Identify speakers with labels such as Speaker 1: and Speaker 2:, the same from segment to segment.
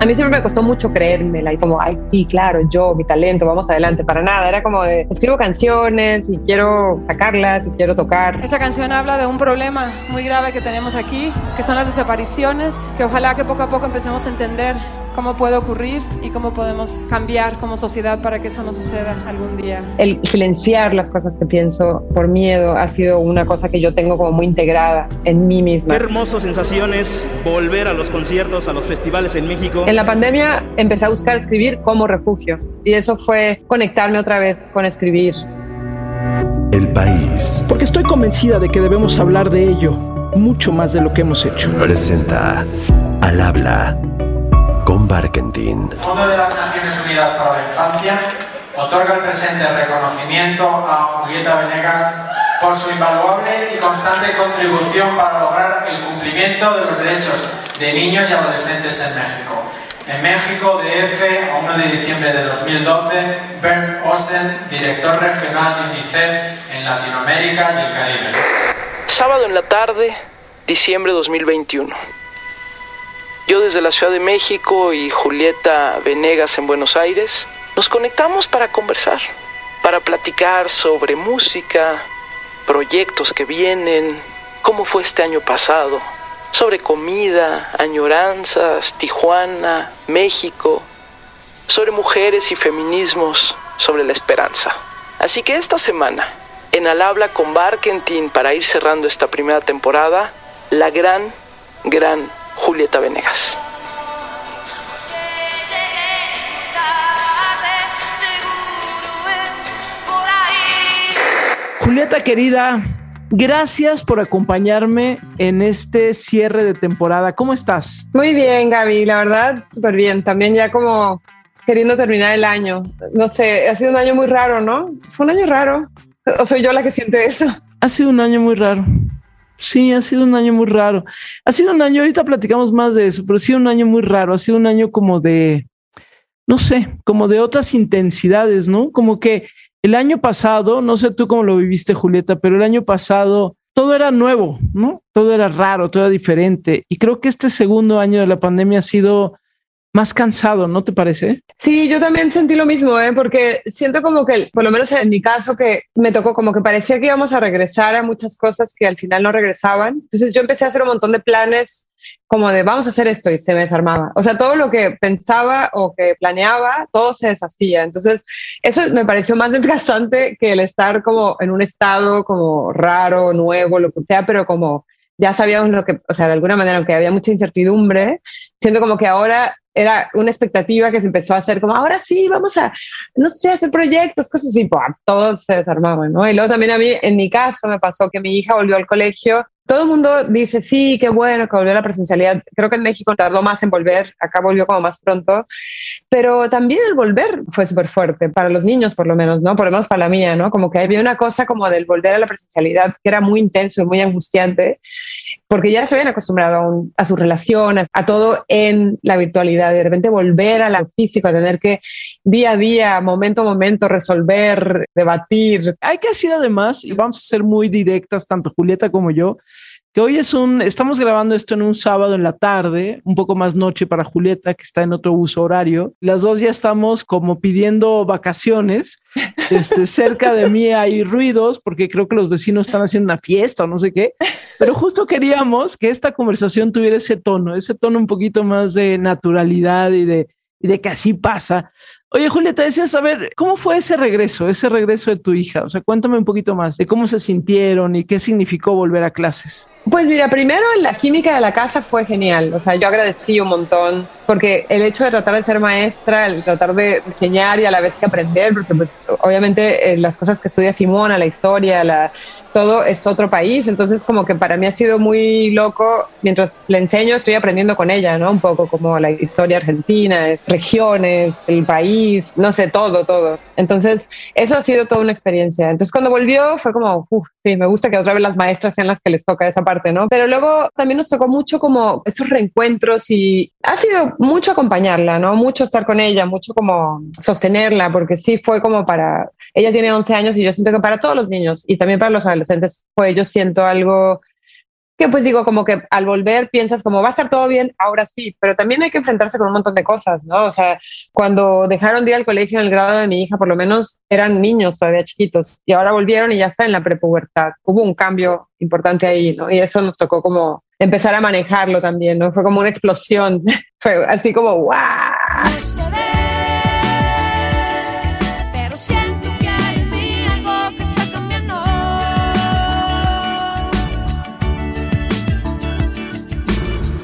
Speaker 1: A mí siempre me costó mucho creérmela y como, ay, sí, claro, yo, mi talento, vamos adelante, para nada. Era como de, escribo canciones y quiero sacarlas y quiero tocar.
Speaker 2: Esa canción habla de un problema muy grave que tenemos aquí, que son las desapariciones, que ojalá que poco a poco empecemos a entender cómo puede ocurrir y cómo podemos cambiar como sociedad para que eso no suceda algún día.
Speaker 1: El silenciar las cosas que pienso por miedo ha sido una cosa que yo tengo como muy integrada en mí misma.
Speaker 3: Qué hermosas sensaciones volver a los conciertos, a los festivales en México.
Speaker 1: En la pandemia empecé a buscar escribir como refugio y eso fue conectarme otra vez con escribir.
Speaker 4: El país.
Speaker 5: Porque estoy convencida de que debemos hablar de ello mucho más de lo que hemos hecho.
Speaker 4: Presenta al habla Barkentin.
Speaker 6: Fondo de las Naciones Unidas para la Infancia otorga el presente reconocimiento a Julieta Venegas por su invaluable y constante contribución para lograr el cumplimiento de los derechos de niños y adolescentes en México. En México, DF, a 1 de diciembre de 2012, Bernd Osen, director regional de UNICEF en Latinoamérica y el Caribe.
Speaker 5: Sábado en la tarde, diciembre 2021. Yo desde la Ciudad de México y Julieta Venegas en Buenos Aires nos conectamos para conversar, para platicar sobre música, proyectos que vienen, cómo fue este año pasado, sobre comida, añoranzas, Tijuana, México, sobre mujeres y feminismos, sobre la esperanza. Así que esta semana, en Al Habla con Barkentin, para ir cerrando esta primera temporada, la gran, gran Julieta Venegas. Julieta querida, gracias por acompañarme en este cierre de temporada. ¿Cómo estás?
Speaker 1: Muy bien, Gaby, la verdad, súper bien. También ya como queriendo terminar el año. No sé, ha sido un año muy raro, ¿no? Fue un año raro. ¿O soy yo la que siente eso?
Speaker 5: Ha sido un año muy raro. Sí, ha sido un año muy raro. Ha sido un año, ahorita platicamos más de eso, pero ha sido un año muy raro. Ha sido un año como de, no sé, como de otras intensidades, ¿no? Como que el año pasado, no sé tú cómo lo viviste, Julieta, pero el año pasado todo era nuevo, ¿no? Todo era raro, todo era diferente. Y creo que este segundo año de la pandemia ha sido más cansado, ¿no te parece?
Speaker 1: Sí, yo también sentí lo mismo, ¿eh? porque siento como que, por lo menos en mi caso, que me tocó como que parecía que íbamos a regresar a muchas cosas que al final no regresaban. Entonces yo empecé a hacer un montón de planes como de vamos a hacer esto y se me desarmaba. O sea, todo lo que pensaba o que planeaba, todo se deshacía. Entonces, eso me pareció más desgastante que el estar como en un estado como raro, nuevo, lo que sea, pero como ya sabíamos lo que, o sea, de alguna manera, aunque había mucha incertidumbre, siento como que ahora era una expectativa que se empezó a hacer como, ahora sí, vamos a, no sé, hacer proyectos, cosas así, pues, todo se desarmaba, ¿no? Y luego también a mí, en mi caso, me pasó que mi hija volvió al colegio todo el mundo dice, sí, qué bueno que volvió la presencialidad. Creo que en México tardó más en volver, acá volvió como más pronto, pero también el volver fue súper fuerte, para los niños por lo menos, ¿no? Por lo menos para la mía, ¿no? Como que había una cosa como del volver a la presencialidad que era muy intenso y muy angustiante, porque ya se habían acostumbrado a, sus relaciones, a todo en la virtualidad, de repente volver a la física, a tener que día a día, momento a momento, resolver, debatir.
Speaker 5: Hay que decir además, y vamos a ser muy directas, tanto Julieta como yo, que hoy es un, estamos grabando esto en un sábado en la tarde, un poco más noche para Julieta, que está en otro uso horario. Las dos ya estamos como pidiendo vacaciones. Este, cerca de mí hay ruidos porque creo que los vecinos están haciendo una fiesta o no sé qué, pero justo queríamos que esta conversación tuviera ese tono, ese tono un poquito más de naturalidad y de, y de que así pasa. Oye, Julieta, decías saber cómo fue ese regreso, ese regreso de tu hija. O sea, cuéntame un poquito más de cómo se sintieron y qué significó volver a clases.
Speaker 1: Pues mira, primero la química de la casa fue genial. O sea, yo agradecí un montón porque el hecho de tratar de ser maestra, el tratar de enseñar y a la vez que aprender, porque pues obviamente eh, las cosas que estudia Simona, la historia, la, todo es otro país, entonces como que para mí ha sido muy loco, mientras le enseño estoy aprendiendo con ella, ¿no? Un poco como la historia argentina, regiones, el país, no sé, todo, todo. Entonces eso ha sido toda una experiencia. Entonces cuando volvió fue como, uff, sí, me gusta que otra vez las maestras sean las que les toca esa parte, ¿no? Pero luego también nos tocó mucho como esos reencuentros y ha sido mucho acompañarla, ¿no? Mucho estar con ella, mucho como sostenerla, porque sí fue como para, ella tiene 11 años y yo siento que para todos los niños y también para los adolescentes fue, yo siento algo que pues digo, como que al volver piensas como va a estar todo bien, ahora sí, pero también hay que enfrentarse con un montón de cosas, ¿no? O sea, cuando dejaron de ir al colegio en el grado de mi hija, por lo menos eran niños todavía chiquitos y ahora volvieron y ya está en la prepubertad. Hubo un cambio importante ahí, ¿no? Y eso nos tocó como empezar a manejarlo también, ¿no? Fue como una explosión, fue así como, ¡guau!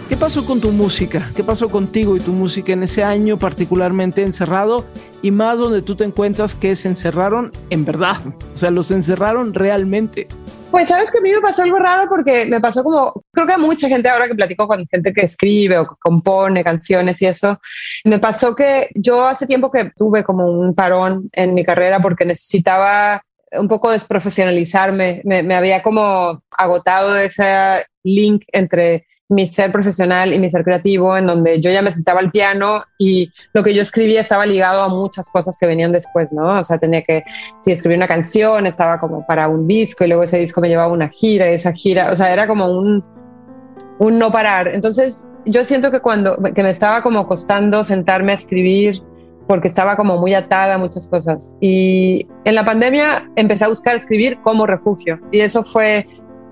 Speaker 5: ¿Qué pasó con tu música? ¿Qué pasó contigo y tu música en ese año particularmente encerrado y más donde tú te encuentras que se encerraron en verdad? O sea, los encerraron realmente.
Speaker 1: Pues sabes que a mí me pasó algo raro porque me pasó como, creo que a mucha gente ahora que platico con gente que escribe o que compone canciones y eso, me pasó que yo hace tiempo que tuve como un parón en mi carrera porque necesitaba un poco desprofesionalizarme, me, me había como agotado ese link entre mi ser profesional y mi ser creativo, en donde yo ya me sentaba al piano y lo que yo escribía estaba ligado a muchas cosas que venían después, ¿no? O sea, tenía que, si escribía una canción, estaba como para un disco y luego ese disco me llevaba una gira esa gira, o sea, era como un, un no parar. Entonces, yo siento que cuando, que me estaba como costando sentarme a escribir, porque estaba como muy atada a muchas cosas. Y en la pandemia empecé a buscar escribir como refugio y eso fue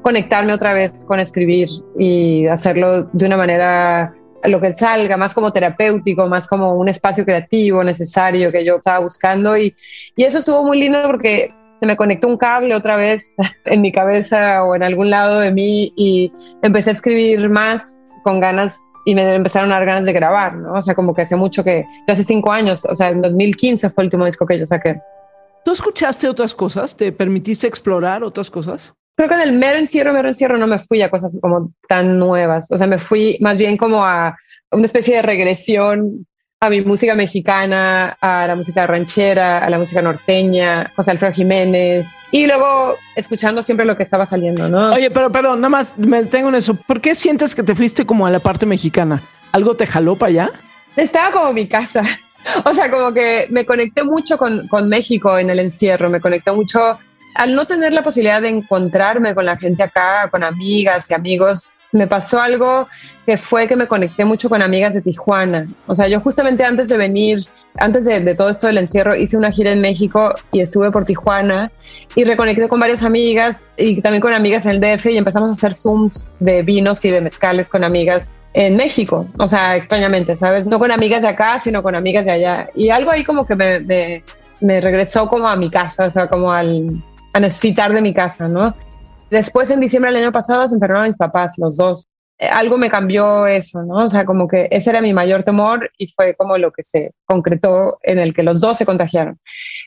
Speaker 1: conectarme otra vez con escribir y hacerlo de una manera lo que salga, más como terapéutico, más como un espacio creativo necesario que yo estaba buscando y, y eso estuvo muy lindo porque se me conectó un cable otra vez en mi cabeza o en algún lado de mí y empecé a escribir más con ganas y me empezaron a dar ganas de grabar, ¿no? O sea, como que hace mucho que, hace cinco años, o sea, en 2015 fue el último disco que yo saqué.
Speaker 5: ¿Tú escuchaste otras cosas? ¿Te permitiste explorar otras cosas?
Speaker 1: Creo que en el mero encierro, mero encierro no me fui a cosas como tan nuevas. O sea, me fui más bien como a una especie de regresión a mi música mexicana, a la música ranchera, a la música norteña, José Alfredo Jiménez, y luego escuchando siempre lo que estaba saliendo, ¿no?
Speaker 5: Oye, pero, pero nada más me detengo en eso. ¿Por qué sientes que te fuiste como a la parte mexicana? ¿Algo te jaló para allá?
Speaker 1: Estaba como mi casa. O sea, como que me conecté mucho con, con México en el encierro, me conecté mucho al no tener la posibilidad de encontrarme con la gente acá, con amigas y amigos, me pasó algo que fue que me conecté mucho con amigas de Tijuana. O sea, yo justamente antes de venir, antes de, todo esto del encierro, hice una gira en México y estuve por Tijuana y reconecté con varias amigas y también con amigas en el DF y empezamos a hacer Zooms de vinos y de mezcales con amigas en México. O sea, extrañamente, ¿sabes? No con amigas de acá, sino con amigas de allá. Y algo ahí como que me, me, me regresó como a mi casa, o sea, como al a necesitar de mi casa, ¿no? Después, en diciembre del año pasado, se enfermaron mis papás, los dos. Eh, algo me cambió eso, ¿no? O sea, como que ese era mi mayor temor y fue como lo que se concretó en el que los dos se contagiaron.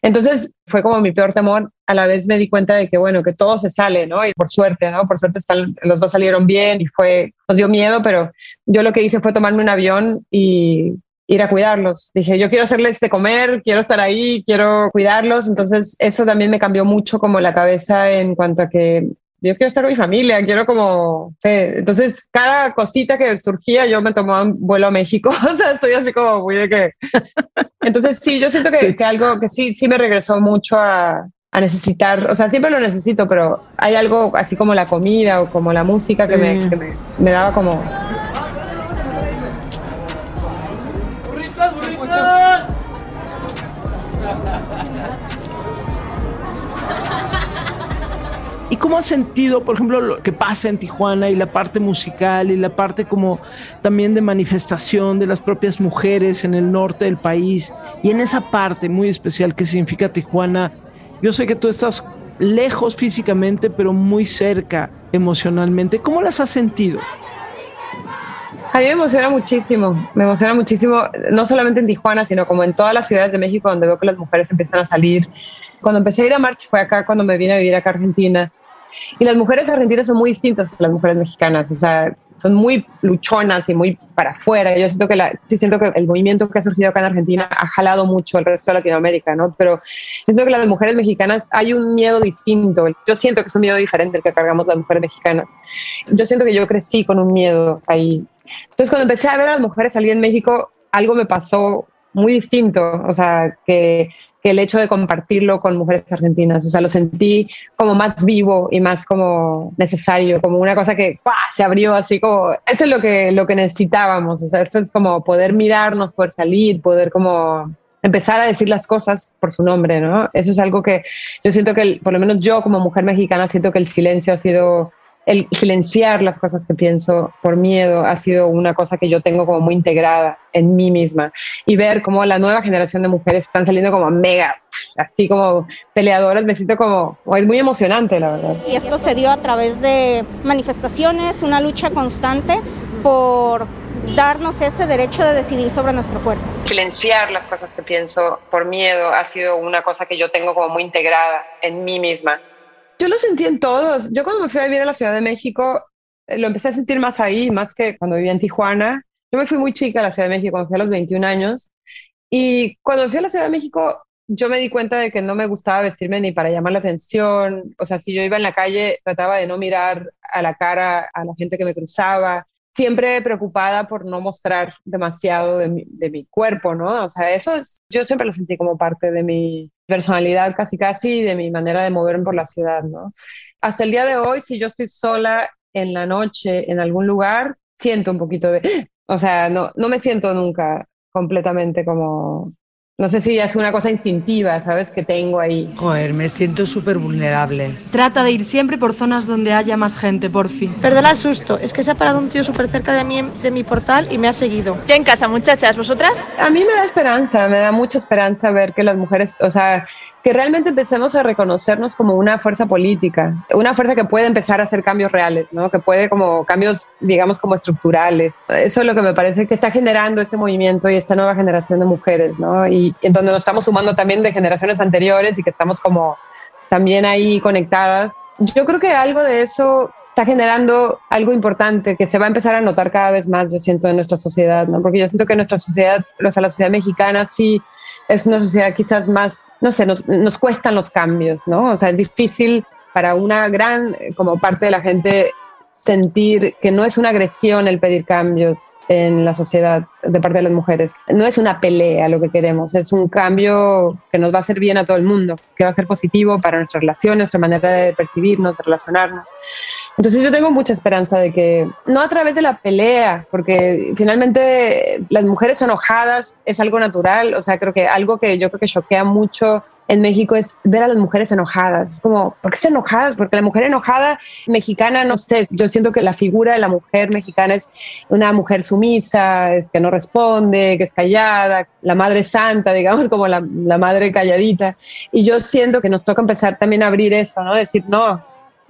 Speaker 1: Entonces, fue como mi peor temor. A la vez me di cuenta de que, bueno, que todo se sale, ¿no? Y por suerte, ¿no? Por suerte están, los dos salieron bien y fue, nos dio miedo, pero yo lo que hice fue tomarme un avión y ir a cuidarlos. Dije, yo quiero hacerles de comer, quiero estar ahí, quiero cuidarlos. Entonces, eso también me cambió mucho como la cabeza en cuanto a que yo quiero estar con mi familia, quiero como... Entonces, cada cosita que surgía, yo me tomaba un vuelo a México. o sea, estoy así como muy de que... Entonces, sí, yo siento que, que algo que sí, sí me regresó mucho a, a necesitar, o sea, siempre lo necesito, pero hay algo así como la comida o como la música que, me, que me, me daba como
Speaker 5: ¿Y cómo has sentido, por ejemplo, lo que pasa en Tijuana y la parte musical y la parte como también de manifestación de las propias mujeres en el norte del país? Y en esa parte muy especial que significa Tijuana, yo sé que tú estás lejos físicamente, pero muy cerca emocionalmente. ¿Cómo las has sentido?
Speaker 1: A mí me emociona muchísimo, me emociona muchísimo, no solamente en Tijuana, sino como en todas las ciudades de México donde veo que las mujeres empiezan a salir. Cuando empecé a ir a marcha fue acá cuando me vine a vivir acá Argentina. Y las mujeres argentinas son muy distintas que las mujeres mexicanas, o sea, son muy luchonas y muy para afuera. Yo siento que, la, sí siento que el movimiento que ha surgido acá en Argentina ha jalado mucho al resto de Latinoamérica, ¿no? Pero siento que las mujeres mexicanas hay un miedo distinto. Yo siento que es un miedo diferente el que cargamos las mujeres mexicanas. Yo siento que yo crecí con un miedo ahí entonces, cuando empecé a ver a las mujeres salir en México, algo me pasó muy distinto, o sea, que, el hecho de compartirlo con mujeres argentinas. O sea, lo sentí como más vivo y más como necesario, como una cosa que se abrió así como, eso es lo que, lo que necesitábamos. O sea, eso es como poder mirarnos, poder salir, poder como empezar a decir las cosas por su nombre, ¿no? Eso es algo que yo siento que, por lo menos yo como mujer mexicana, siento que el silencio ha sido el silenciar las cosas que pienso por miedo ha sido una cosa que yo tengo como muy integrada en mí misma y ver cómo la nueva generación de mujeres están saliendo como mega, así como peleadoras, me siento como, es muy emocionante la verdad.
Speaker 7: Y esto se dio a través de manifestaciones, una lucha constante por darnos ese derecho de decidir sobre nuestro cuerpo.
Speaker 1: Silenciar las cosas que pienso por miedo ha sido una cosa que yo tengo como muy integrada en mí misma. Yo lo sentí en todos. Yo cuando me fui a vivir a la Ciudad de México, eh, lo empecé a sentir más ahí, más que cuando vivía en Tijuana. Yo me fui muy chica a la Ciudad de México, cuando fui a los 21 años. Y cuando fui a la Ciudad de México, yo me di cuenta de que no me gustaba vestirme ni para llamar la atención. O sea, si yo iba en la calle, trataba de no mirar a la cara a la gente que me cruzaba. Siempre preocupada por no mostrar demasiado de mi, de mi cuerpo, ¿no? O sea, eso es, yo siempre lo sentí como parte de mi, personalidad casi casi de mi manera de moverme por la ciudad, ¿no? Hasta el día de hoy, si yo estoy sola en la noche en algún lugar, siento un poquito de, o sea, no, no me siento nunca completamente como no sé si es una cosa instintiva, ¿sabes? Que tengo ahí.
Speaker 8: Joder, me siento súper vulnerable.
Speaker 9: Trata de ir siempre por zonas donde haya más gente, por fin.
Speaker 10: Perdona el susto, es que se ha parado un tío súper cerca de mí, de mi portal y me ha seguido.
Speaker 11: Ya en casa, muchachas, ¿vosotras?
Speaker 1: A mí me da esperanza, me da mucha esperanza ver que las mujeres, o sea, que realmente empecemos a reconocernos como una fuerza política, una fuerza que puede empezar a hacer cambios reales, ¿no? que puede como cambios, digamos, como estructurales. Eso es lo que me parece que está generando este movimiento y esta nueva generación de mujeres, ¿no? y, en donde nos estamos sumando también de generaciones anteriores y que estamos como también ahí conectadas. Yo creo que algo de eso está generando algo importante que se va a empezar a notar cada vez más, yo siento, en nuestra sociedad, ¿no? Porque yo siento que nuestra sociedad, o sea, la sociedad mexicana sí es una sociedad quizás más, no sé, nos, nos cuestan los cambios, ¿no? O sea, es difícil para una gran, como parte de la gente, sentir que no es una agresión el pedir cambios en la sociedad de parte de las mujeres. No es una pelea lo que queremos, es un cambio que nos va a hacer bien a todo el mundo, que va a ser positivo para nuestras relaciones, nuestra manera de percibirnos, de relacionarnos. Entonces yo tengo mucha esperanza de que, no a través de la pelea, porque finalmente las mujeres enojadas es algo natural, o sea, creo que algo que yo creo que choquea mucho en México es ver a las mujeres enojadas. Es como, ¿por qué se enojadas? Porque la mujer enojada mexicana, no sé, yo siento que la figura de la mujer mexicana es una mujer sumisa, es que no responde, que es callada, la madre santa, digamos, como la, la madre calladita. Y yo siento que nos toca empezar también a abrir eso, ¿no? Decir, no,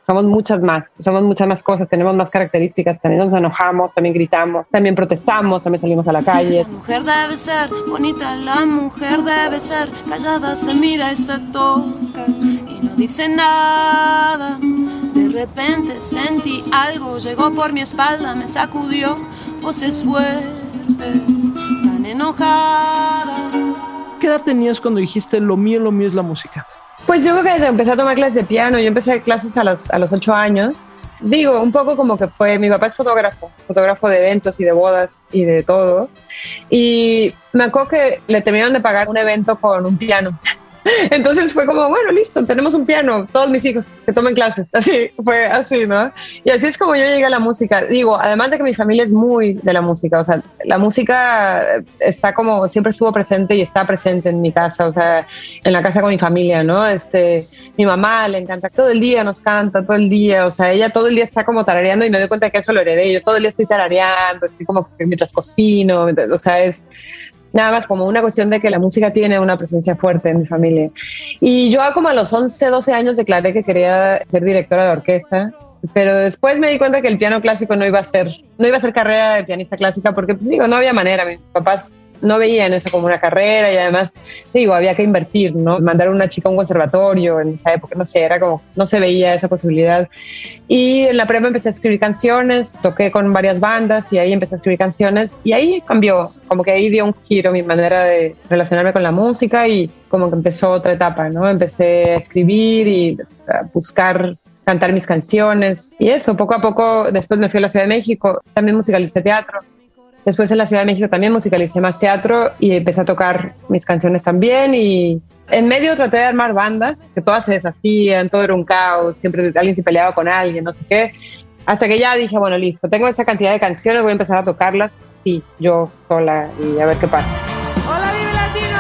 Speaker 1: somos muchas más, somos muchas más cosas, tenemos más características, también nos enojamos, también gritamos, también protestamos, también salimos a la calle.
Speaker 12: La mujer debe ser bonita, la mujer debe ser callada, se mira y se toca y no dice nada. De repente sentí algo, llegó por mi espalda, me sacudió, voces fuertes, tan enojadas.
Speaker 5: ¿Qué edad tenías cuando dijiste lo mío, lo mío es la música?
Speaker 1: Pues yo creo que empecé a tomar clases de piano. Yo empecé clases a los, a los ocho años. Digo, un poco como que fue, mi papá es fotógrafo, fotógrafo de eventos y de bodas y de todo. Y me acuerdo que le terminaron de pagar un evento con un piano. Entonces fue como, bueno, listo, tenemos un piano, todos mis hijos que tomen clases. Así, fue así, ¿no? Y así es como yo llegué a la música. Digo, además de que mi familia es muy de la música, o sea, la música está como, siempre estuvo presente y está presente en mi casa, o sea, en la casa con mi familia, ¿no? Este, mi mamá le encanta, todo el día nos canta, todo el día, o sea, ella todo el día está como tarareando y me doy cuenta que eso lo heredé. Yo todo el día estoy tarareando, estoy como mientras cocino, o sea, es nada más como una cuestión de que la música tiene una presencia fuerte en mi familia. Y yo como a los 11, 12 años declaré que quería ser directora de orquesta, pero después me di cuenta que el piano clásico no iba a ser, no iba a ser carrera de pianista clásica porque, pues digo, no había manera. Mis papás no veían eso como una carrera y además, digo, había que invertir, ¿no? Mandar una chica a un conservatorio en esa época, no sé, era como, no se veía esa posibilidad. Y en la prepa empecé a escribir canciones, toqué con varias bandas y ahí empecé a escribir canciones y ahí cambió, como que ahí dio un giro mi manera de relacionarme con la música y como que empezó otra etapa, ¿no? Empecé a escribir y a buscar cantar mis canciones y eso, poco a poco después me fui a la Ciudad de México, también musicalicé teatro Después en la Ciudad de México también musicalicé más teatro y empecé a tocar mis canciones también y en medio traté de armar bandas, que todas se deshacían, todo era un caos, siempre alguien se peleaba con alguien, no sé qué. Hasta que ya dije, bueno, listo, tengo esta cantidad de canciones, voy a empezar a tocarlas, sí, yo sola y a ver qué pasa.
Speaker 2: ¡Hola, Vive Latino!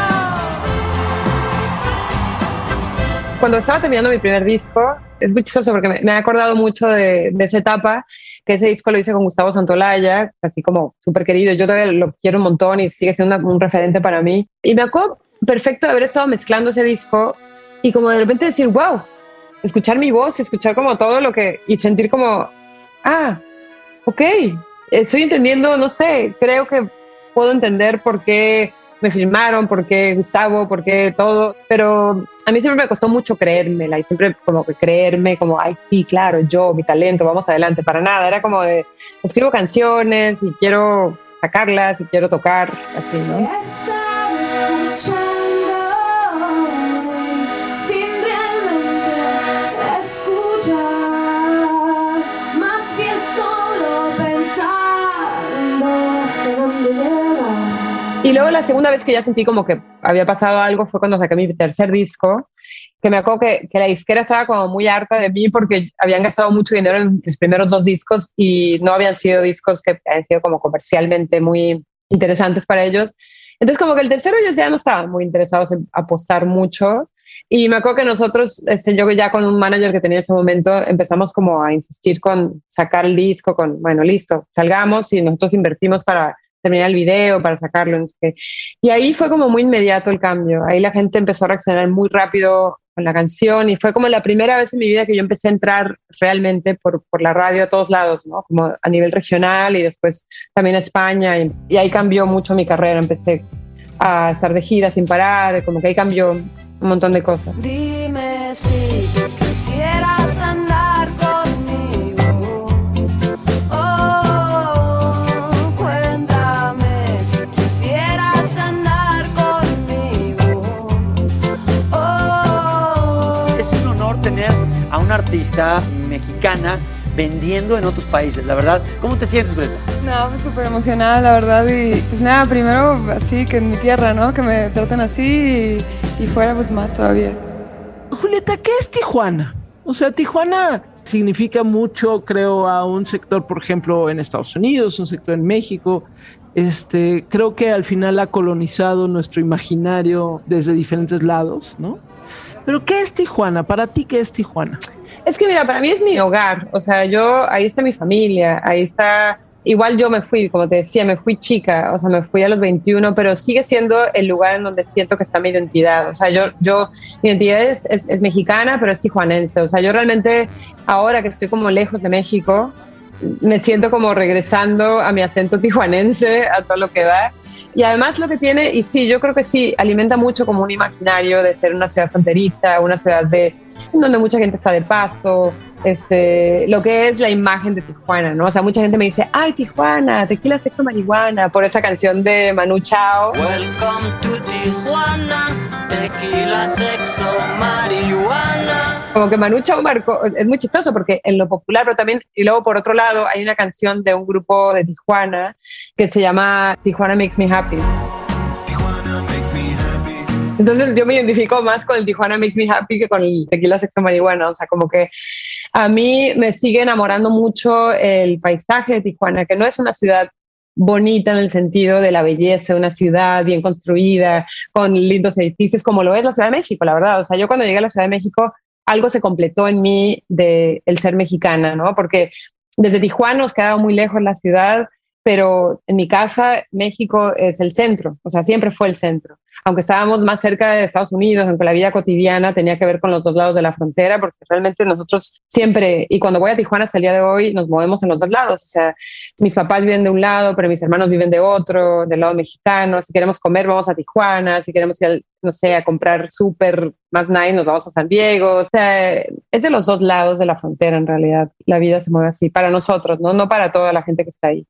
Speaker 1: Cuando estaba terminando mi primer disco, es muy chistoso porque me, me he acordado mucho de, de, esa etapa, que ese disco lo hice con Gustavo Santolaya, así como súper querido, yo todavía lo quiero un montón y sigue siendo una, un referente para mí. Y me acuerdo perfecto de haber estado mezclando ese disco y como de repente decir, wow, escuchar mi voz, escuchar como todo lo que, y sentir como, ah, ok, estoy entendiendo, no sé, creo que puedo entender por qué me filmaron, por qué Gustavo, por qué todo, pero a mí siempre me costó mucho creérmela y siempre como que creerme como, ay, sí, claro, yo, mi talento, vamos adelante, para nada, era como de, escribo canciones y quiero sacarlas y quiero tocar, así, ¿no? Luego la segunda vez que ya sentí como que había pasado algo fue cuando saqué mi tercer disco, que me acuerdo que, que, la disquera estaba como muy harta de mí porque habían gastado mucho dinero en mis primeros dos discos y no habían sido discos que habían sido como comercialmente muy interesantes para ellos. Entonces como que el tercero ellos ya no estaban muy interesados en apostar mucho y me acuerdo que nosotros, este, yo ya con un manager que tenía en ese momento, empezamos como a insistir con sacar el disco, con, bueno, listo, salgamos y nosotros invertimos para terminar el video, para sacarlo. No sé Y ahí fue como muy inmediato el cambio. Ahí la gente empezó a reaccionar muy rápido con la canción y fue como la primera vez en mi vida que yo empecé a entrar realmente por, por la radio a todos lados, ¿no? Como a nivel regional y después también a España. Y, y ahí cambió mucho mi carrera. Empecé a estar de gira sin parar, como que ahí cambió un montón de cosas.
Speaker 12: Dime si
Speaker 11: a una artista mexicana vendiendo en otros países, la verdad. ¿Cómo te sientes, Greta?
Speaker 2: No, pues súper emocionada, la verdad. Y pues nada, primero así que en mi tierra, ¿no? Que me traten así y, y fuera pues más todavía.
Speaker 5: Julieta, ¿qué es Tijuana? O sea, Tijuana significa mucho, creo, a un sector, por ejemplo, en Estados Unidos, un sector en México. Este, creo que al final ha colonizado nuestro imaginario desde diferentes lados, ¿no? Pero ¿qué es Tijuana? Para ti, ¿qué es Tijuana?
Speaker 1: Es que mira, para mí es mi hogar, o sea, yo, ahí está mi familia, ahí está, igual yo me fui, como te decía, me fui chica, o sea, me fui a los 21, pero sigue siendo el lugar en donde siento que está mi identidad, o sea, yo, yo mi identidad es, es, es mexicana, pero es tijuanense, o sea, yo realmente, ahora que estoy como lejos de México, me siento como regresando a mi acento tijuanense, a todo lo que da. Y además lo que tiene, y sí, yo creo que sí, alimenta mucho como un imaginario de ser una ciudad fronteriza, una ciudad de, donde mucha gente está de paso, este, lo que es la imagen de Tijuana, ¿no? O sea, mucha gente me dice, ay, Tijuana, tequila, sexo, marihuana, por esa canción de Manu Chao.
Speaker 13: Welcome to Tijuana, tequila, sexo, marihuana.
Speaker 1: Como que Manu Chao marcó, es muy chistoso porque en lo popular, pero también, y luego por otro lado, hay una canción de un grupo de Tijuana que se llama Tijuana Makes Me Happy. Entonces yo me identifico más con el Tijuana Makes Me Happy que con el tequila sexo marihuana. O sea, como que a mí me sigue enamorando mucho el paisaje de Tijuana, que no es una ciudad bonita en el sentido de la belleza, una ciudad bien construida, con lindos edificios, como lo es la Ciudad de México, la verdad. O sea, yo cuando llegué a la Ciudad de México, algo se completó en mí de el ser mexicana, ¿no? Porque desde Tijuana nos quedaba muy lejos la ciudad, pero en mi casa México es el centro, o sea, siempre fue el centro. Aunque estábamos más cerca de Estados Unidos, aunque la vida cotidiana tenía que ver con los dos lados de la frontera, porque realmente nosotros siempre, y cuando voy a Tijuana hasta el día de hoy, nos movemos en los dos lados. O sea, mis papás viven de un lado, pero mis hermanos viven de otro, del lado mexicano. Si queremos comer, vamos a Tijuana. Si queremos ir, al, no sé, a comprar súper más nice, nos vamos a San Diego. O sea, es de los dos lados de la frontera en realidad. La vida se mueve así, para nosotros, ¿no? No para toda la gente que está ahí.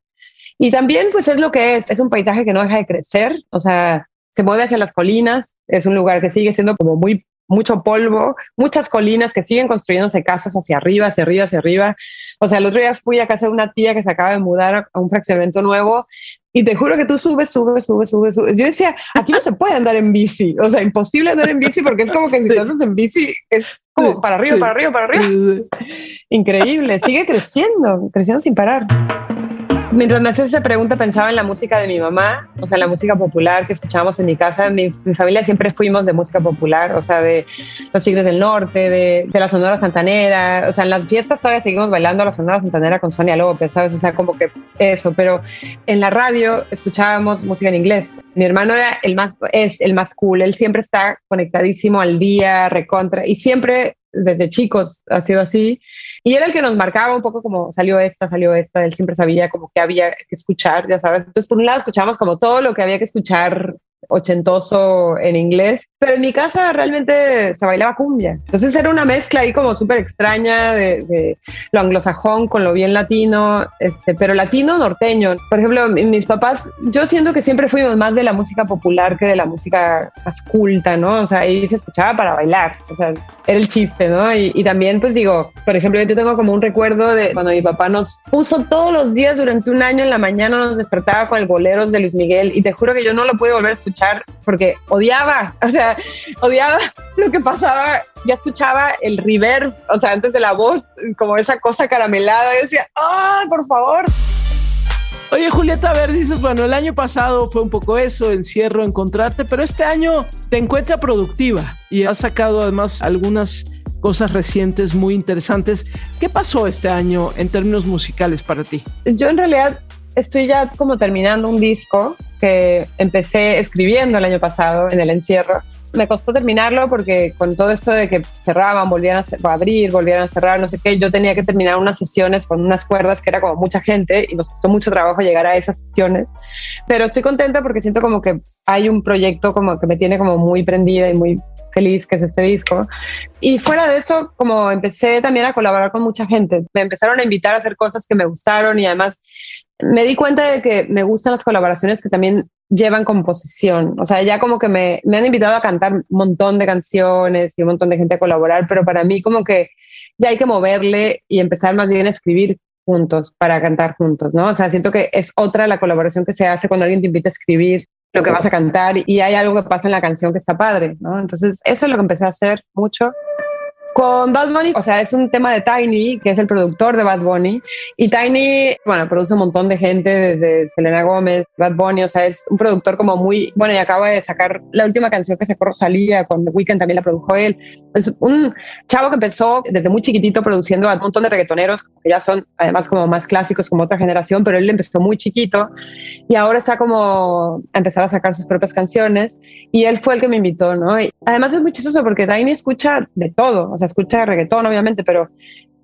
Speaker 1: Y también, pues es lo que es, es un paisaje que no deja de crecer, o sea, se mueve hacia las colinas, es un lugar que sigue siendo como muy mucho polvo, muchas colinas que siguen construyéndose casas hacia arriba, hacia arriba, hacia arriba. O sea, el otro día fui a casa de una tía que se acaba de mudar a un fraccionamiento nuevo y te juro que tú subes, subes, subes, subes, subes. Yo decía, aquí no se puede andar en bici, o sea, imposible andar en bici porque es como que si sí. andas en bici es como para arriba, para arriba, para arriba. Increíble, sigue creciendo, creciendo sin parar. Mientras me hacía esa pregunta pensaba en la música de mi mamá, o sea, la música popular que escuchábamos en mi casa. Mi, mi familia siempre fuimos de música popular, o sea, de los Tigres del Norte, de, de, la Sonora Santanera. O sea, en las fiestas todavía seguimos bailando la Sonora Santanera con Sonia López, ¿sabes? O sea, como que eso. Pero en la radio escuchábamos música en inglés. Mi hermano era el más, es el más cool. Él siempre está conectadísimo al día, recontra, y siempre desde chicos ha sido así. Y era el que nos marcaba un poco como salió esta, salió esta, él siempre sabía como que había que escuchar, ya sabes. Entonces, por un lado, escuchábamos como todo lo que había que escuchar ochentoso en inglés, pero en mi casa realmente se bailaba cumbia. Entonces era una mezcla ahí como súper extraña de, de, lo anglosajón con lo bien latino, este, pero latino norteño. Por ejemplo, mis papás, yo siento que siempre fuimos más de la música popular que de la música más culta, ¿no? O sea, ahí se escuchaba para bailar, o sea, era el chiste, ¿no? Y, y también, pues digo, por ejemplo, yo tengo como un recuerdo de cuando mi papá nos puso todos los días durante un año en la mañana, nos despertaba con el boleros de Luis Miguel y te juro que yo no lo pude volver a escuchar porque odiaba, o sea, odiaba lo que pasaba. Ya escuchaba el reverb, o sea, antes de la voz, como esa cosa caramelada. Y decía, ¡ah, por favor!
Speaker 5: Oye, Julieta, a ver, dices, bueno, el año pasado fue un poco eso, encierro, encontrarte, pero este año te encuentra productiva y has sacado además algunas cosas recientes muy interesantes. ¿Qué pasó este año en términos musicales para ti?
Speaker 1: Yo en realidad estoy ya como terminando un disco que empecé escribiendo el año pasado en el encierro. Me costó terminarlo porque con todo esto de que cerraban, volvían a abrir, volvían a cerrar, no sé qué, yo tenía que terminar unas sesiones con unas cuerdas que era como mucha gente y nos costó mucho trabajo llegar a esas sesiones. Pero estoy contenta porque siento como que hay un proyecto como que me tiene como muy prendida y muy feliz que es este disco. Y fuera de eso, como empecé también a colaborar con mucha gente, me empezaron a invitar a hacer cosas que me gustaron y además me di cuenta de que me gustan las colaboraciones que también llevan composición. O sea, ya como que me, han invitado a cantar un montón de canciones y un montón de gente a colaborar, pero para mí como que ya hay que moverle y empezar más bien a escribir juntos para cantar juntos, ¿no? O sea, siento que es otra la colaboración que se hace cuando alguien te invita a escribir lo que vas a cantar y hay algo que pasa en la canción que está padre, ¿no? Entonces, eso es lo que empecé a hacer mucho. Con Bad Bunny, o sea, es un tema de Tiny, que es el productor de Bad Bunny. Y Tiny, bueno, produce un montón de gente, desde Selena Gómez, Bad Bunny, o sea, es un productor como muy, bueno, y acaba de sacar la última canción que sacó Rosalía, con The Weeknd también la produjo él. Es un chavo que empezó desde muy chiquitito produciendo a un montón de reggaetoneros, que ya son además como más clásicos, como otra generación, pero él empezó muy chiquito y ahora está como a empezar a sacar sus propias canciones. Y él fue el que me invitó, ¿no? Y además es muy chistoso porque Tiny escucha de todo, o sea, escucha reggaetón, obviamente, pero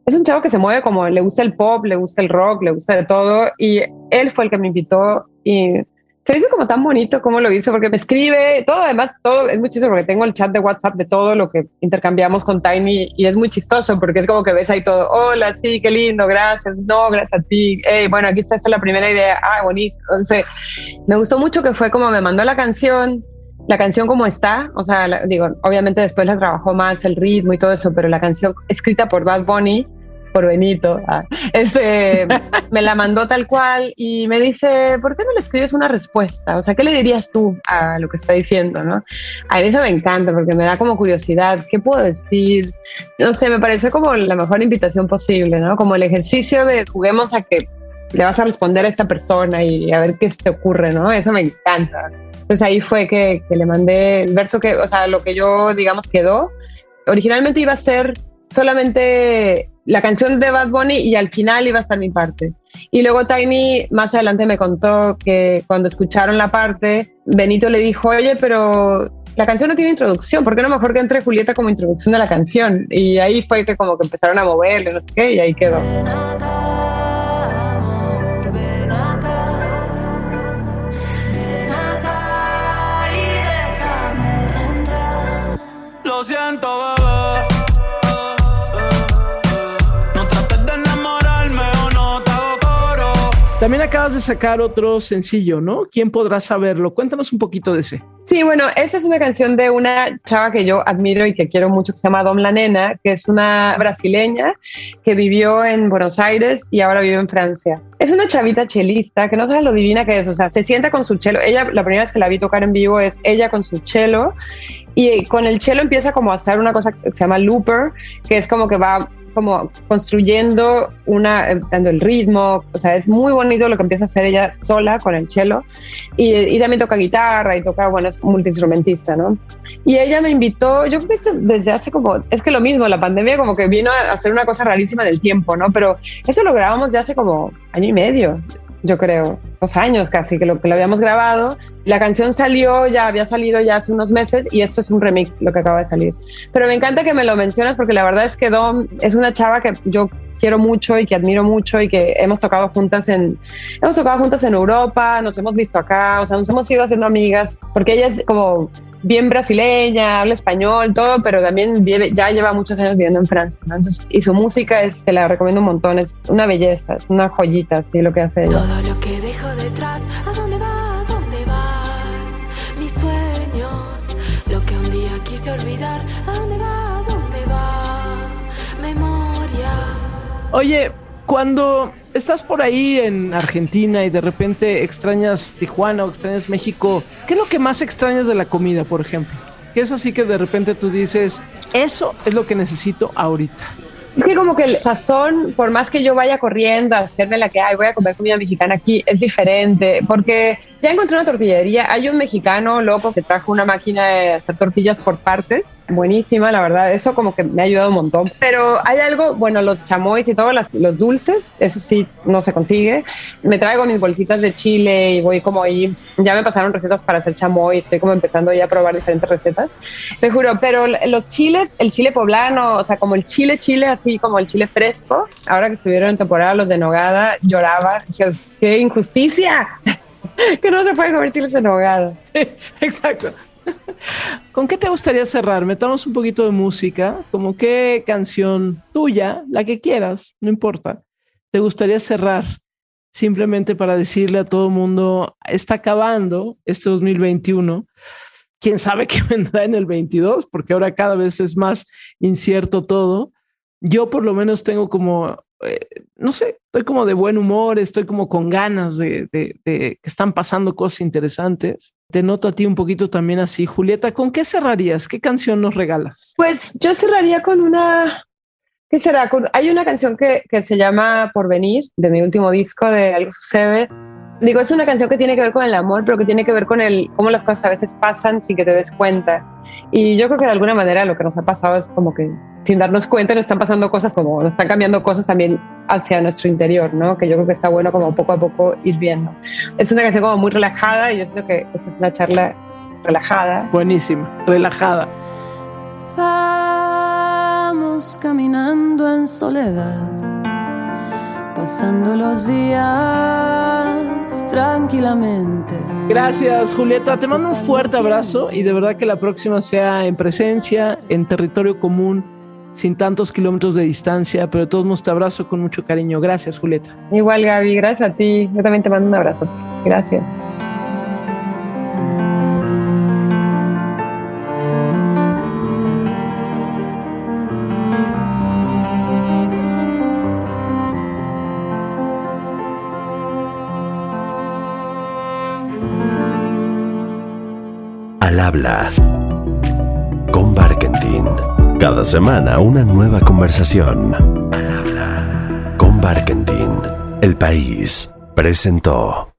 Speaker 1: es un chavo que se mueve como le gusta el pop, le gusta el rock, le gusta de todo. Y él fue el que me invitó y se hizo como tan bonito como lo hizo, porque me escribe, todo además, todo es muy chistoso porque tengo el chat de WhatsApp de todo lo que intercambiamos con Tiny y es muy chistoso porque es como que ves ahí todo, hola, sí, qué lindo, gracias, no, gracias a ti, hey, bueno, aquí está esta la primera idea, ah, bonito. Entonces, me gustó mucho que fue como me mandó la canción, la canción como está, o sea, la, digo, obviamente después la trabajó más el ritmo y todo eso, pero la canción escrita por Bad Bunny, por Benito, ah, este, me la mandó tal cual y me dice, ¿por qué no le escribes una respuesta? O sea, ¿qué le dirías tú a lo que está diciendo, no? A eso me encanta porque me da como curiosidad, ¿qué puedo decir? No sé, me parece como la mejor invitación posible, ¿no? Como el ejercicio de juguemos a que le vas a responder a esta persona y a ver qué te ocurre, ¿no? Eso me encanta. Entonces ahí fue que, que, le mandé el verso que, o sea, lo que yo, digamos, quedó. Originalmente iba a ser solamente la canción de Bad Bunny y al final iba a estar mi parte. Y luego Tiny más adelante me contó que cuando escucharon la parte, Benito le dijo, oye, pero la canción no tiene introducción, ¿por qué no mejor que entre Julieta como introducción de la canción? Y ahí fue que como que empezaron a moverle, no sé qué, y ahí quedó.
Speaker 14: Lo siento, bebé. No trates de enamorarme o no te hago coro.
Speaker 5: También acabas de sacar otro sencillo, ¿no? ¿Quién podrá saberlo? Cuéntanos un poquito de ese.
Speaker 1: Sí, bueno, esta es una canción de una chava que yo admiro y que quiero mucho, que se llama Dom La Nena, que es una brasileña que vivió en Buenos Aires y ahora vive en Francia. Es una chavita chelista que no sabes lo divina que es, o sea, se sienta con su chelo. Ella, la primera vez que la vi tocar en vivo es ella con su chelo y con el chelo empieza como a hacer una cosa que se llama looper, que es como que va como construyendo una, eh, dando el ritmo, o sea, es muy bonito lo que empieza a hacer ella sola con el cello y, y también toca guitarra y toca, bueno, es multiinstrumentista, ¿no? Y ella me invitó, yo creo que desde hace como, es que lo mismo, la pandemia como que vino a hacer una cosa rarísima del tiempo, ¿no? Pero eso lo grabamos ya hace como año y medio, yo creo, dos años casi que lo, que lo habíamos grabado. La canción salió, ya había salido ya hace unos meses y esto es un remix, lo que acaba de salir. Pero me encanta que me lo mencionas porque la verdad es que Dom es una chava que yo quiero mucho y que admiro mucho y que hemos tocado juntas en hemos tocado juntas en Europa, nos hemos visto acá, o sea, nos hemos ido haciendo amigas porque ella es como bien brasileña, habla español, todo, pero también vive, ya lleva muchos años viviendo en Francia. ¿no? Entonces, y su música es, te la recomiendo un montón, es una belleza, es una joyita, así lo que hace ella.
Speaker 12: Todo lo que dejo detrás, ¿a dónde va? ¿A dónde van mis sueños? Lo que un día quise olvidar, ¿a dónde va? ¿A dónde va? Memoria.
Speaker 5: Oye, cuando estás por ahí en Argentina y de repente extrañas Tijuana o extrañas México, ¿qué es lo que más extrañas de la comida, por ejemplo? ¿Qué es así que de repente tú dices, eso es lo que necesito ahorita?
Speaker 1: Es que como que el sazón, por más que yo vaya corriendo a hacerme la que hay, voy a comer comida mexicana aquí, es diferente, porque ya encontré una tortillería, hay un mexicano loco que trajo una máquina de hacer tortillas por partes, buenísima, la verdad, eso como que me ha ayudado un montón. Pero hay algo, bueno, los chamois y todos los dulces, eso sí no se consigue. Me traigo mis bolsitas de chile y voy como ahí, ya me pasaron recetas para hacer chamoy, estoy como empezando ya a probar diferentes recetas. Te juro, pero los chiles, el chile poblano, o sea, como el chile chile, así como el chile fresco, ahora que estuvieron en temporada los de Nogada, lloraba, dije, qué injusticia. que no se puede chiles en nogada.
Speaker 5: Sí, exacto. ¿Con qué te gustaría cerrar? Metamos un poquito de música, como qué canción tuya, la que quieras, no importa, te gustaría cerrar simplemente para decirle a todo el mundo, está acabando este 2021, quién sabe qué vendrá en el 22, porque ahora cada vez es más incierto todo. Yo por lo menos tengo como, eh, no sé, estoy como de buen humor, estoy como con ganas de, que están pasando cosas interesantes te noto a ti un poquito también así. Julieta, ¿con qué cerrarías? ¿Qué canción nos regalas?
Speaker 1: Pues yo cerraría con una... ¿Qué será? Hay una canción que, que se llama Por Venir, de mi último disco, de Algo Sucede. Digo, es una canción que tiene que ver con el amor, pero que tiene que ver con el cómo las cosas a veces pasan sin que te des cuenta. Y yo creo que de alguna manera lo que nos ha pasado es como que sin darnos cuenta nos están pasando cosas como nos están cambiando cosas también hacia nuestro interior, ¿no? Que yo creo que está bueno como poco a poco ir viendo. Es una canción como muy relajada y yo siento que esta es una charla relajada.
Speaker 5: Buenísima, relajada.
Speaker 12: Vamos caminando en soledad, pasando los días tranquilamente.
Speaker 5: Gracias, Julieta. Te mando un fuerte abrazo y de verdad que la próxima sea en presencia, en territorio común, sin tantos kilómetros de distancia, pero de todos modos te abrazo con mucho cariño. Gracias, Julieta.
Speaker 1: Igual, Gaby, gracias a ti. Yo también te mando un abrazo. Gracias.
Speaker 4: Habla con Barkentin. Cada semana una nueva conversación. Habla con Barkentin. El país presentó.